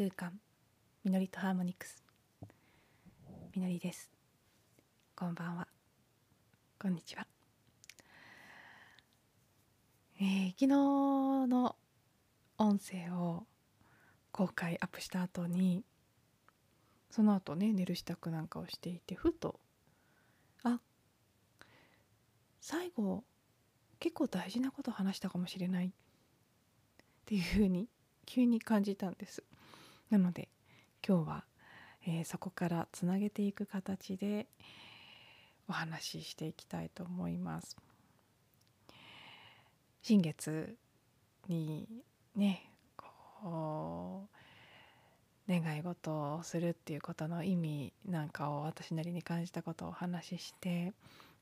空間。みのりとハーモニクス。みのりです。こんばんは。こんにちは。えー、昨日の音声を公開アップした後にその後ね寝る支度なんかをしていてふとあ最後結構大事なこと話したかもしれないっていうふうに急に感じたんです。なので今日は、えー、そこからつなげていく形でお話ししていきたいと思います。新月にねこう願い事をするっていうことの意味なんかを私なりに感じたことをお話しして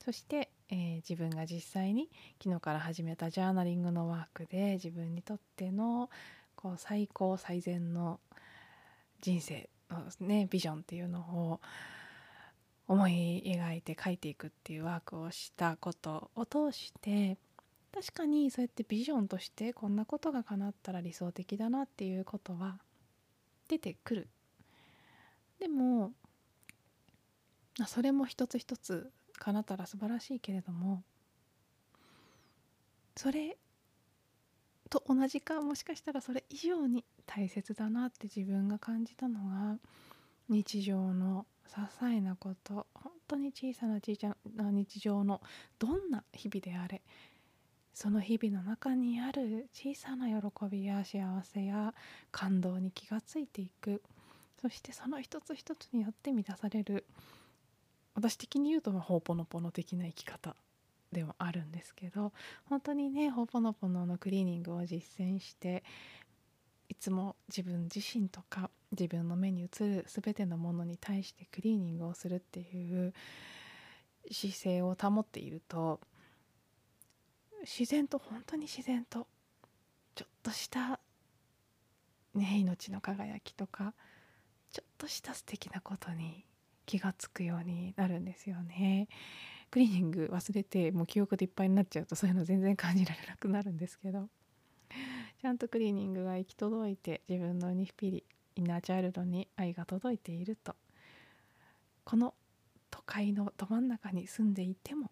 そして、えー、自分が実際に昨日から始めたジャーナリングのワークで自分にとってのこう最高最善の人生のねビジョンっていうのを思い描いて書いていくっていうワークをしたことを通して確かにそうやってビジョンとしてこんなことが叶ったら理想的だなっていうことは出てくる。でもそれも一つ一つ叶ったら素晴らしいけれどもそれと同じかもしかしたらそれ以上に大切だなって自分が感じたのが日常の些細なこと本当に小さな小さな日常のどんな日々であれその日々の中にある小さな喜びや幸せや感動に気がついていくそしてその一つ一つによって満たされる私的に言うとほうぽのぽの的な生き方でもあるんですけど本当にねほぽのぽののクリーニングを実践していつも自分自身とか自分の目に映る全てのものに対してクリーニングをするっていう姿勢を保っていると自然と本当に自然とちょっとしたね命の輝きとかちょっとした素敵なことに気が付くようになるんですよね。クリーニング忘れてもう記憶でいっぱいになっちゃうとそういうの全然感じられなくなるんですけど。ちゃんとクリーニングが行き届いて自分のニヒピリインナーチャイルドに愛が届いていると。この都会のど真ん中に住んでいても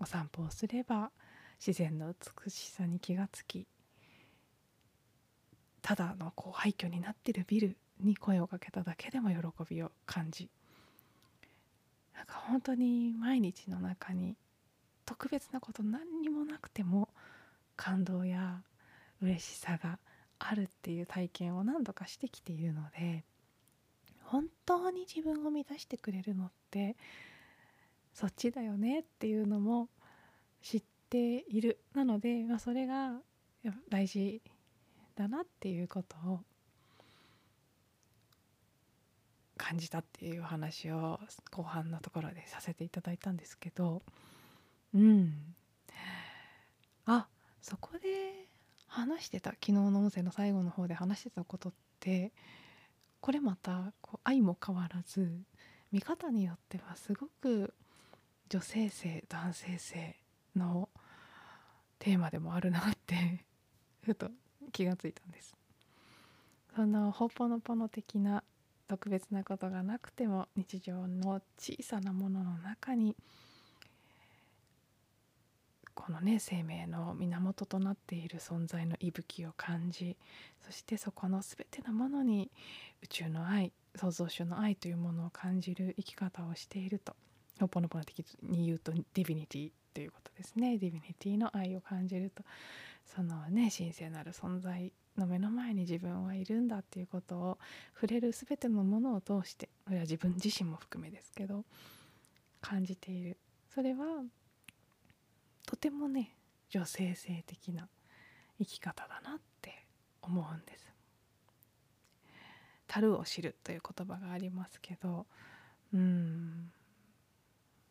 お散歩をすれば自然の美しさに気がつきただのこう廃墟になってるビルに声をかけただけでも喜びを感じなんか本当に毎日の中に特別なこと何にもなくても感動や嬉しさがあるっていう体験を何度かしてきているので本当に自分を満たしてくれるのってそっちだよねっていうのも知っている。なので、まあ、それが大事だなっていうことを感じたっていう話を後半のところでさせていただいたんですけどうんあそこで話してた昨日の音声の最後の方で話してたことってこれまたこう愛も変わらず見方によってはすごく女性性男性性のテーマでもあるなってふと気がついたんです。そのほぽのぽの的な特別なことがなくても日常の小さなものの中にこのね生命の源となっている存在の息吹を感じそしてそこの全てのものに宇宙の愛創造主の愛というものを感じる生き方をしていると。ホオポノポノ的に言うと divinity ということですね。 divinity の愛を感じると。そのね神聖なる存在の目の前に自分はいるんだっていうことを触れる全てのものを通してこれは自分自身も含めですけど感じている。それはとてもね女性性的な生き方だなって思うんです。樽を知るという言葉がありますけどうん。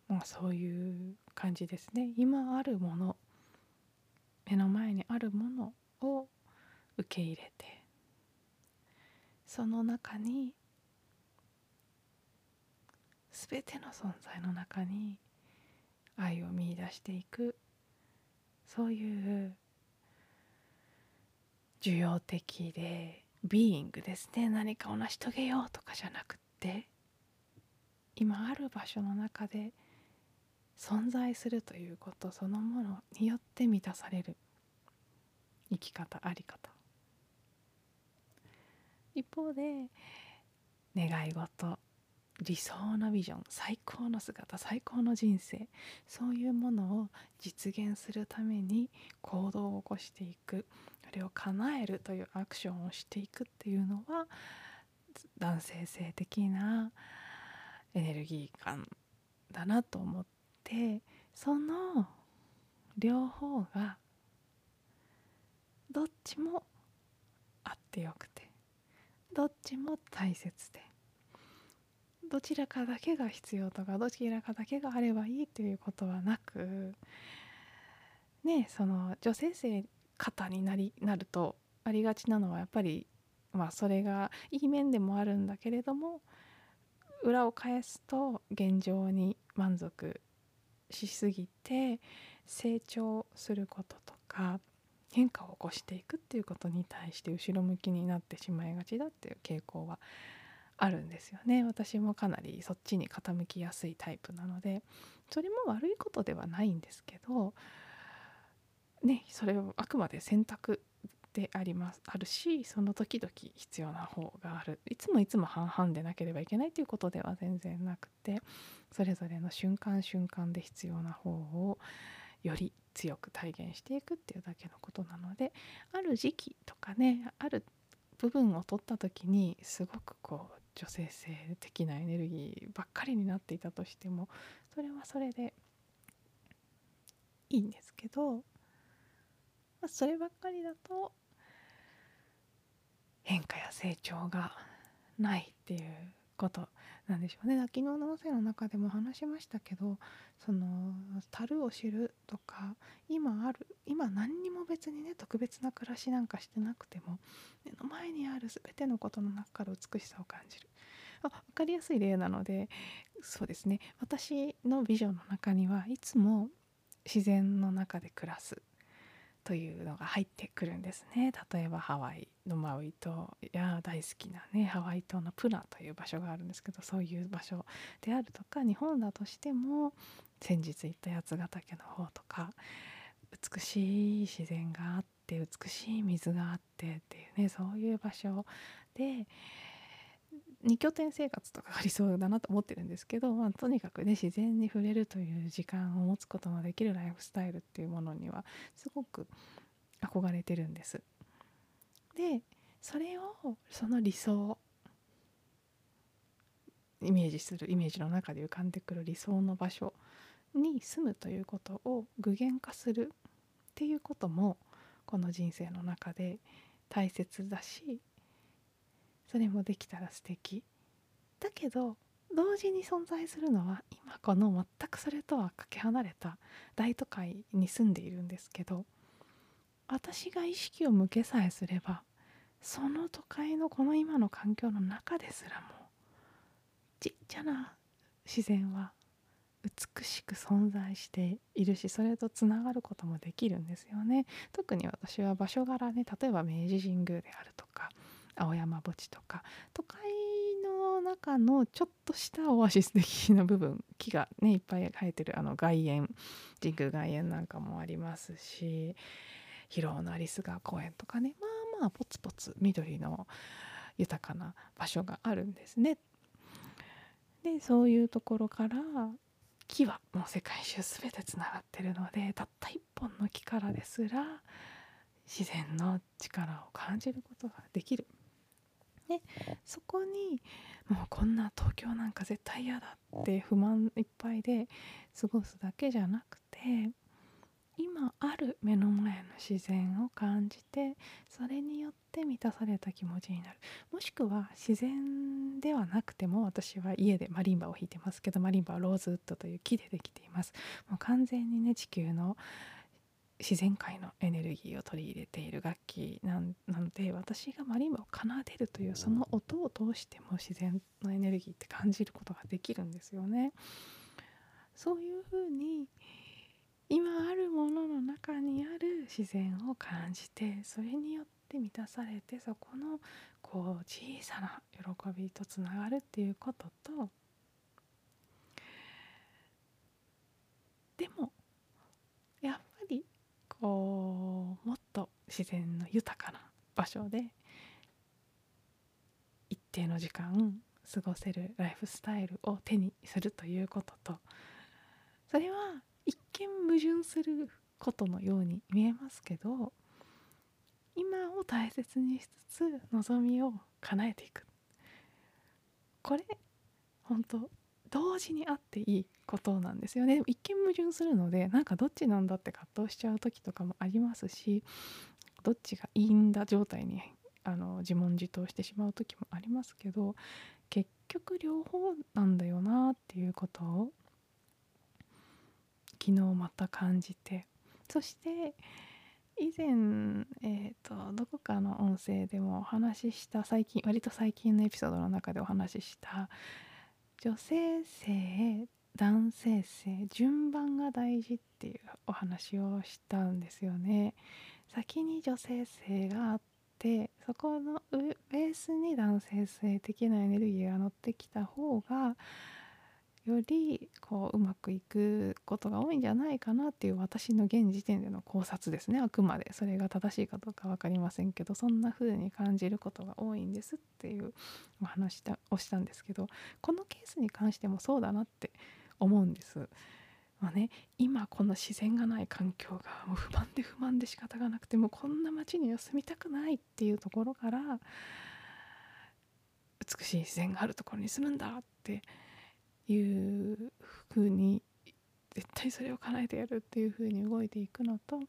まあそういう感じですね。今あるもの目の前にあるものを受け入れてその中に全ての存在の中に愛を見いだしていくそういう受容的でビーイングですね。何かを成し遂げようとかじゃなくって今ある場所の中で存在するということそのものによって満たされる生き方あり方。一方で願い事理想のビジョン最高の姿最高の人生そういうものを実現するために行動を起こしていくそれを叶えるというアクションをしていくっていうのは男性性的なエネルギー感だなと思ってその両方がどっちもあってよくてどっちも大切でどちらかだけが必要とかどちらかだけがあればいいということはなくねその女性性方になりなるとありがちなのはやっぱりまあそれがいい面でもあるんだけれども裏を返すと現状に満足しすぎて成長することとか変化を起こしていくっていうことに対して後ろ向きになってしまいがちだっていう傾向はあるんですよね。私もかなりそっちに傾きやすいタイプなのでそれも悪いことではないんですけどねそれをあくまで選択であります。あるしその時々必要な方がある。いつもいつも半々でなければいけないということでは全然なくてそれぞれの瞬間瞬間で必要な方をより強く体現していくっていうだけのことなのである時期とかねある部分を取った時にすごくこう女性性的なエネルギーばっかりになっていたとしてもそれはそれでいいんですけど、ま、そればっかりだと変化や成長がないっていうことなんでしょうね。昨日の音声の中でも話しましたけどその樽を知るとか今ある今何にも別にね特別な暮らしなんかしてなくても目の前にある全てのことの中から美しさを感じる。あ分かりやすい例なのでそうですね。私のビジョンの中にはいつも自然の中で暮らす。というのが入ってくるんですね。例えばハワイのマウイ島。や大好きなねハワイ島のプラという場所があるんですけどそういう場所であるとか日本だとしても先日行った八ヶ岳の方とか美しい自然があって美しい水があってっていうねそういう場所で2拠点生活とかありそうだなと思ってるんですけど、まあ、とにかくね自然に触れるという時間を持つことのできるライフスタイルっていうものにはすごく憧れてるんです。でそれをその理想イメージするイメージの中で浮かんでくる理想の場所に住むということを具現化するっていうこともこの人生の中で大切だしそれもできたら素敵。だけど同時に存在するのは今この全くそれとはかけ離れた大都会に住んでいるんですけど私が意識を向けさえすればその都会のこの今の環境の中ですらもちっちゃな自然は美しく存在しているしそれとつながることもできるんですよね。特に私は場所柄ね例えば明治神宮であるとか青山墓地とか都会の中のちょっとしたオアシス的な部分木がねいっぱい生えてるあの外苑神宮外苑なんかもありますし広尾のアリス川公園とかねまあまあポツポツ緑の豊かな場所があるんですね。でそういうところから木はもう世界中全てつながってるのでたった一本の木からですら自然の力を感じることができるでそこにもうこんな東京なんか絶対嫌だって不満いっぱいで過ごすだけじゃなくて今ある目の前の自然を感じてそれによって満たされた気持ちになる。もしくは自然ではなくても私は家でマリンバを弾いてますけどマリンバはローズウッドという木でできています。もう完全にね地球の自然界のエネルギーを取り入れている楽器なので私がマリンバを奏でるというその音を通しても自然のエネルギーって感じることができるんですよね。そういうふうに今あるものの中にある自然を感じてそれによっで満たされてそこのこう小さな喜びとつながるっていうこととでもこうもっと自然の豊かな場所で一定の時間過ごせるライフスタイルを手にするということとそれは一見矛盾することのように見えますけど今を大切にしつつ望みを叶えていく。これ本当同時にあっていいことなんですよね。一見矛盾するのでなんかどっちなんだって葛藤しちゃう時とかもありますしどっちがいいんだ状態にあの自問自答してしまう時もありますけど結局両方なんだよなっていうことを昨日また感じてそして以前、えーと、どこかの音声でもお話しした最近割と最近のエピソードの中でお話しした女性性男性性順番が大事っていうお話をしたんですよね。先に女性性があってそこのベースに男性性的なエネルギーが乗ってきた方がよりこううまくいくことが多いんじゃないかなっていう私の現時点での考察ですねあくまでそれが正しいかどうか分かりませんけどそんな風に感じることが多いんですっていうお話をしたんですけどこのケースに関してもそうだなって思うんです。まあね、今この自然がない環境がもう不満で不満で仕方がなくてもこんな街には住みたくないっていうところから美しい自然があるところに住むんだっていうふうに絶対それを叶えてやるっていうふうに動いていくのと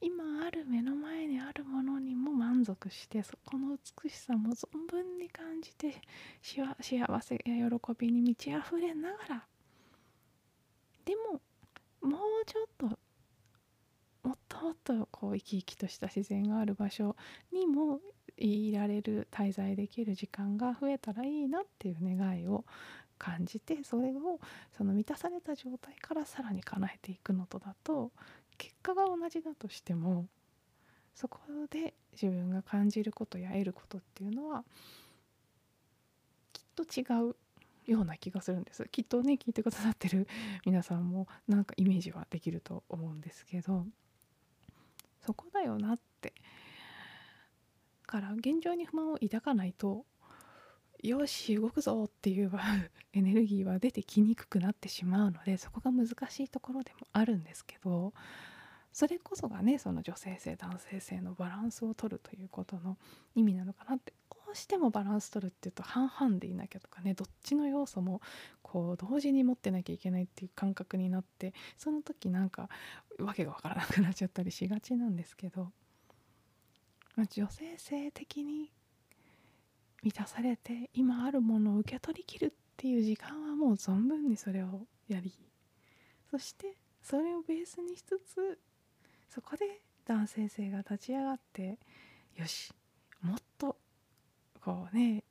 今ある目の前にあるものにも満足してそこの美しさも存分に感じて幸せや喜びに満ち溢れながらでももうちょっともっともっとこう生き生きとした自然がある場所にもいられる滞在できる時間が増えたらいいなっていう願いを感じてそれをその満たされた状態からさらに叶えていくのとだと結果が同じだとしてもそこで自分が感じることや得ることっていうのはきっと違うような気がするんです。きっとね聞いてくださってる皆さんもなんかイメージはできると思うんですけど。そこだよなって。から現状に不満を抱かないとよし動くぞっていう エネルギーは出てきにくくなってしまうのでそこが難しいところでもあるんですけどそれこそがねその女性性男性性のバランスを取るということの意味なのかなってどうしてもバランス取るっていうと半々でいなきゃとかねどっちの要素もこう同時に持ってなきゃいけないっていう感覚になってその時なんか訳が分からなくなっちゃったりしがちなんですけど、ま、女性性的に満たされて今あるものを受け取りきるっていう時間はもう存分にそれをやりそしてそれをベースにしつつそこで男性性が立ち上がってよしもっとこうね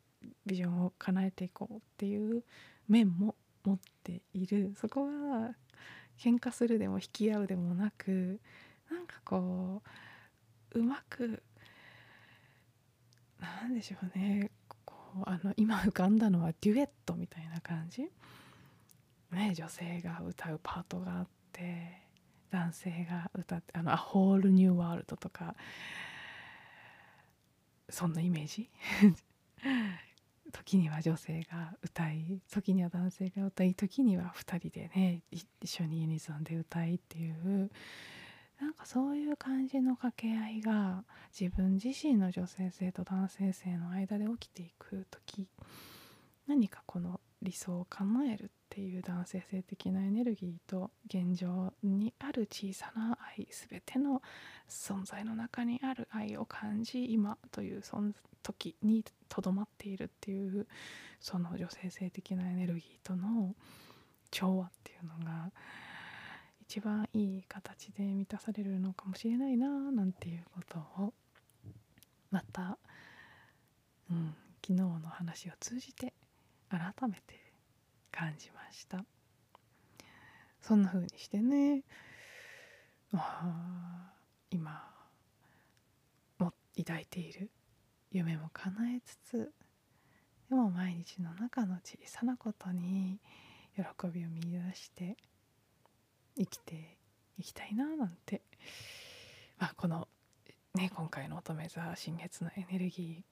ビジョンを叶えていこうっていう面も持っている。そこが喧嘩するでも引き合うでもなくなんかこううまくなんでしょうね。あの今浮かんだのはデュエットみたいな感じ、ね、女性が歌うパートがあって男性が歌ってあの「A Whole New World」とかそんなイメージ？時には女性が歌い時には男性が歌い時には2人でね一緒にユニゾンで歌いっていうなんかそういう感じの掛け合いが自分自身の女性性と男性性の間で起きていく時何かこの理想を叶えるっていう男性性的なエネルギーと現状にある小さな愛全ての存在の中にある愛を感じ今というその時にとどまっているっていうその女性性的なエネルギーとの調和っていうのが一番いい形で満たされるのかもしれないななんていうことをまた、うん、昨日の話を通じて改めて感じました。そんな風にしてね。あ今も抱いている夢も叶えつつでも毎日の中の小さなことに喜びを見いだして生きていきたいななんて、まあ、この、ね、今回の乙女座新月のエネルギ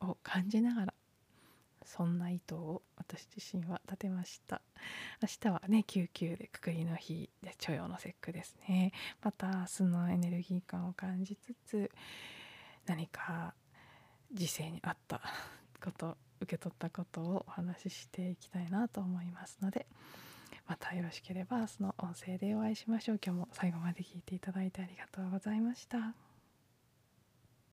ーを感じながらそんな意図を私自身は立てました。明日はね99でくくりの日で著陽の節句ですね。また明日のエネルギー感を感じつつ何か時世に合ったこと受け取ったことをお話ししていきたいなと思いますのでまたよろしければ明日の音声でお会いしましょう今日も最後まで聞いていただいてありがとうございました。